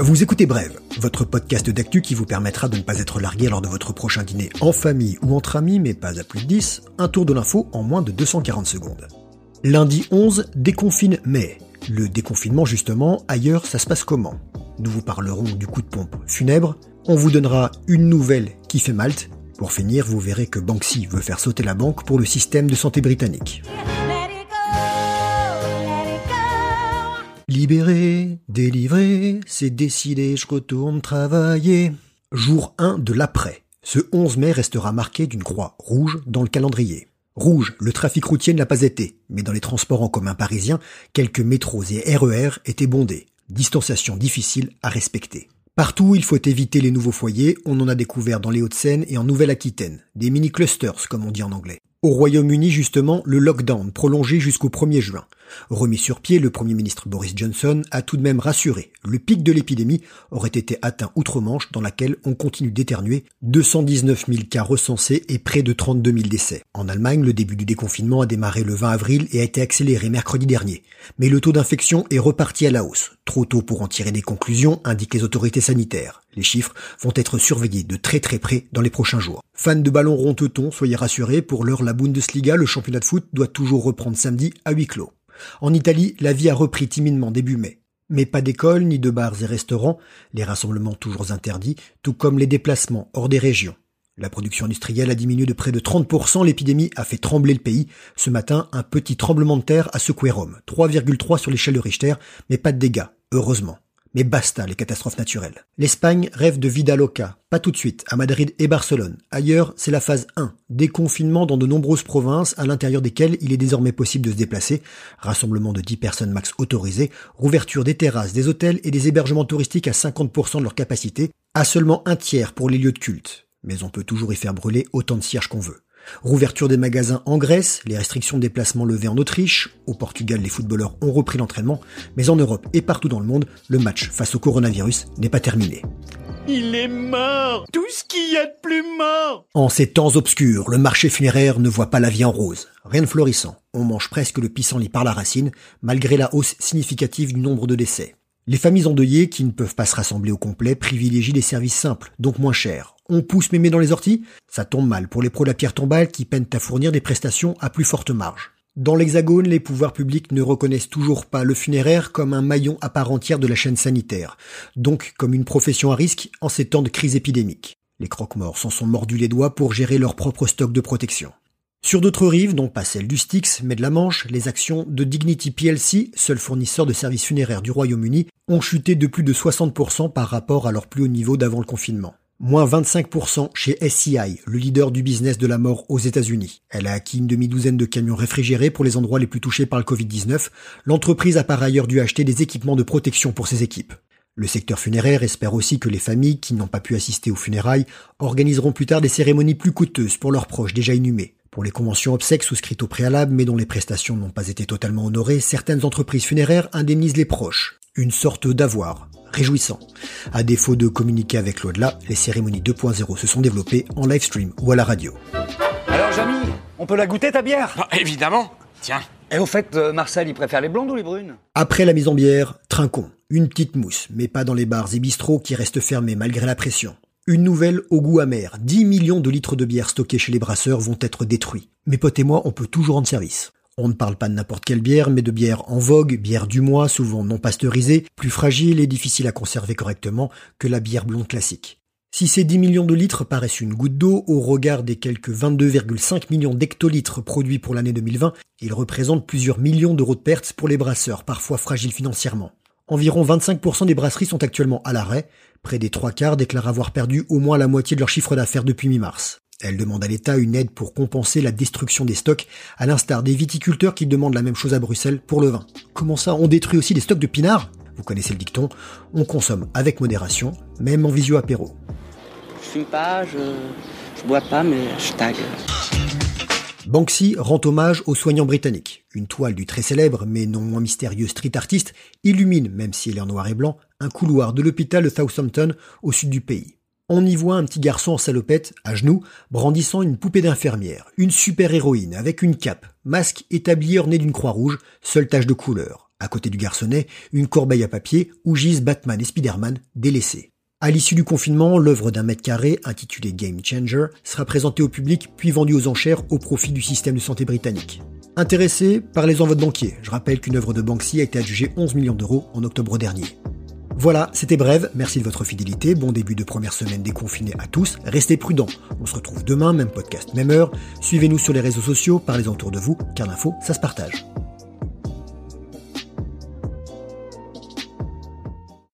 Vous écoutez Brève, votre podcast d'actu qui vous permettra de ne pas être largué lors de votre prochain dîner en famille ou entre amis, mais pas à plus de 10, un tour de l'info en moins de 240 secondes. Lundi 11, déconfine mai. Le déconfinement justement, ailleurs ça se passe comment? Nous vous parlerons du coup de pompe funèbre, on vous donnera une nouvelle qui fait Malte, pour finir vous verrez que Banksy veut faire sauter la banque pour le système de santé britannique. Libéré, délivré, c'est décidé, je retourne travailler. Jour 1 de l'après. Ce 11 mai restera marqué d'une croix rouge dans le calendrier. Rouge, le trafic routier ne l'a pas été, mais dans les transports en commun parisiens, quelques métros et RER e étaient bondés. Distanciation difficile à respecter. Partout, il faut éviter les nouveaux foyers, on en a découvert dans les Hauts-de-Seine et en Nouvelle-Aquitaine, des mini-clusters comme on dit en anglais. Au Royaume-Uni, justement, le lockdown prolongé jusqu'au 1er juin. Remis sur pied, le Premier ministre Boris Johnson a tout de même rassuré. Le pic de l'épidémie aurait été atteint outre-Manche dans laquelle on continue d'éternuer. 219 000 cas recensés et près de 32 000 décès. En Allemagne, le début du déconfinement a démarré le 20 avril et a été accéléré mercredi dernier. Mais le taux d'infection est reparti à la hausse. Trop tôt pour en tirer des conclusions, indiquent les autorités sanitaires. Les chiffres vont être surveillés de très très près dans les prochains jours. Fans de ballon ronteton, soyez rassurés, pour l'heure la Bundesliga, le championnat de foot, doit toujours reprendre samedi à huis clos. En Italie, la vie a repris timidement début mai. Mais pas d'école, ni de bars et restaurants, les rassemblements toujours interdits, tout comme les déplacements hors des régions. La production industrielle a diminué de près de 30%, l'épidémie a fait trembler le pays. Ce matin, un petit tremblement de terre a secoué Rome. 3,3 sur l'échelle de Richter, mais pas de dégâts, heureusement. Mais basta les catastrophes naturelles. L'Espagne rêve de vida loca, pas tout de suite, à Madrid et Barcelone. Ailleurs, c'est la phase 1, déconfinement dans de nombreuses provinces à l'intérieur desquelles il est désormais possible de se déplacer, rassemblement de 10 personnes max autorisées, rouverture des terrasses, des hôtels et des hébergements touristiques à 50% de leur capacité, à seulement un tiers pour les lieux de culte. Mais on peut toujours y faire brûler autant de cierges qu'on veut. Rouverture des magasins en Grèce, les restrictions de déplacement levées en Autriche, au Portugal les footballeurs ont repris l'entraînement, mais en Europe et partout dans le monde, le match face au coronavirus n'est pas terminé. Il est mort Tout ce qu'il y a de plus mort En ces temps obscurs, le marché funéraire ne voit pas la vie en rose. Rien de florissant. On mange presque le pissenlit par la racine, malgré la hausse significative du nombre de décès. Les familles endeuillées, qui ne peuvent pas se rassembler au complet, privilégient des services simples, donc moins chers. On pousse mémé dans les orties? Ça tombe mal pour les pros de la pierre tombale qui peinent à fournir des prestations à plus forte marge. Dans l'Hexagone, les pouvoirs publics ne reconnaissent toujours pas le funéraire comme un maillon à part entière de la chaîne sanitaire, donc comme une profession à risque en ces temps de crise épidémique. Les croque-morts s'en sont mordus les doigts pour gérer leur propre stock de protection. Sur d'autres rives, non pas celle du Styx, mais de la Manche, les actions de Dignity PLC, seul fournisseur de services funéraires du Royaume-Uni, ont chuté de plus de 60% par rapport à leur plus haut niveau d'avant le confinement. Moins 25% chez SCI, le leader du business de la mort aux États-Unis. Elle a acquis une demi-douzaine de camions réfrigérés pour les endroits les plus touchés par le Covid-19. L'entreprise a par ailleurs dû acheter des équipements de protection pour ses équipes. Le secteur funéraire espère aussi que les familles qui n'ont pas pu assister aux funérailles organiseront plus tard des cérémonies plus coûteuses pour leurs proches déjà inhumés. Pour les conventions obsèques souscrites au préalable mais dont les prestations n'ont pas été totalement honorées, certaines entreprises funéraires indemnisent les proches. Une sorte d'avoir. Réjouissant. À défaut de communiquer avec l'au-delà, les cérémonies 2.0 se sont développées en live stream ou à la radio. Alors Jamy, on peut la goûter ta bière? Ah, Évidemment. Tiens. Et au fait, euh, Marcel, il préfère les blondes ou les brunes? Après la mise en bière, trinquons. Une petite mousse, mais pas dans les bars et bistrots qui restent fermés malgré la pression. Une nouvelle au goût amer. 10 millions de litres de bière stockés chez les brasseurs vont être détruits. Mes potes et moi, on peut toujours rendre service. On ne parle pas de n'importe quelle bière, mais de bière en vogue, bière du mois, souvent non pasteurisée, plus fragile et difficile à conserver correctement que la bière blonde classique. Si ces 10 millions de litres paraissent une goutte d'eau au regard des quelques 22,5 millions d'hectolitres produits pour l'année 2020, ils représentent plusieurs millions d'euros de pertes pour les brasseurs, parfois fragiles financièrement. Environ 25% des brasseries sont actuellement à l'arrêt, Près des trois quarts déclarent avoir perdu au moins la moitié de leur chiffre d'affaires depuis mi-mars. Elle demande à l'État une aide pour compenser la destruction des stocks, à l'instar des viticulteurs qui demandent la même chose à Bruxelles pour le vin. Comment ça, on détruit aussi des stocks de pinards? Vous connaissez le dicton, on consomme avec modération, même en visio apéro. Je fume pas, je, je bois pas, mais je tag. Banksy rend hommage aux soignants britanniques. Une toile du très célèbre, mais non moins mystérieux street artiste, illumine, même si elle est en noir et blanc, un couloir de l'hôpital de Southampton au sud du pays. On y voit un petit garçon en salopette, à genoux, brandissant une poupée d'infirmière, une super-héroïne avec une cape, masque et tablier orné d'une croix rouge, seule tache de couleur. À côté du garçonnet, une corbeille à papier où gisent Batman et Spider-Man délaissés. À l'issue du confinement, l'œuvre d'un mètre carré, intitulée Game Changer, sera présentée au public puis vendue aux enchères au profit du système de santé britannique. Intéressé, parlez-en votre banquier. Je rappelle qu'une œuvre de Banksy a été adjugée 11 millions d'euros en octobre dernier. Voilà, c'était bref, merci de votre fidélité, bon début de première semaine déconfinée à tous, restez prudents, on se retrouve demain, même podcast, même heure, suivez-nous sur les réseaux sociaux, parlez autour de vous, car l'info, ça se partage.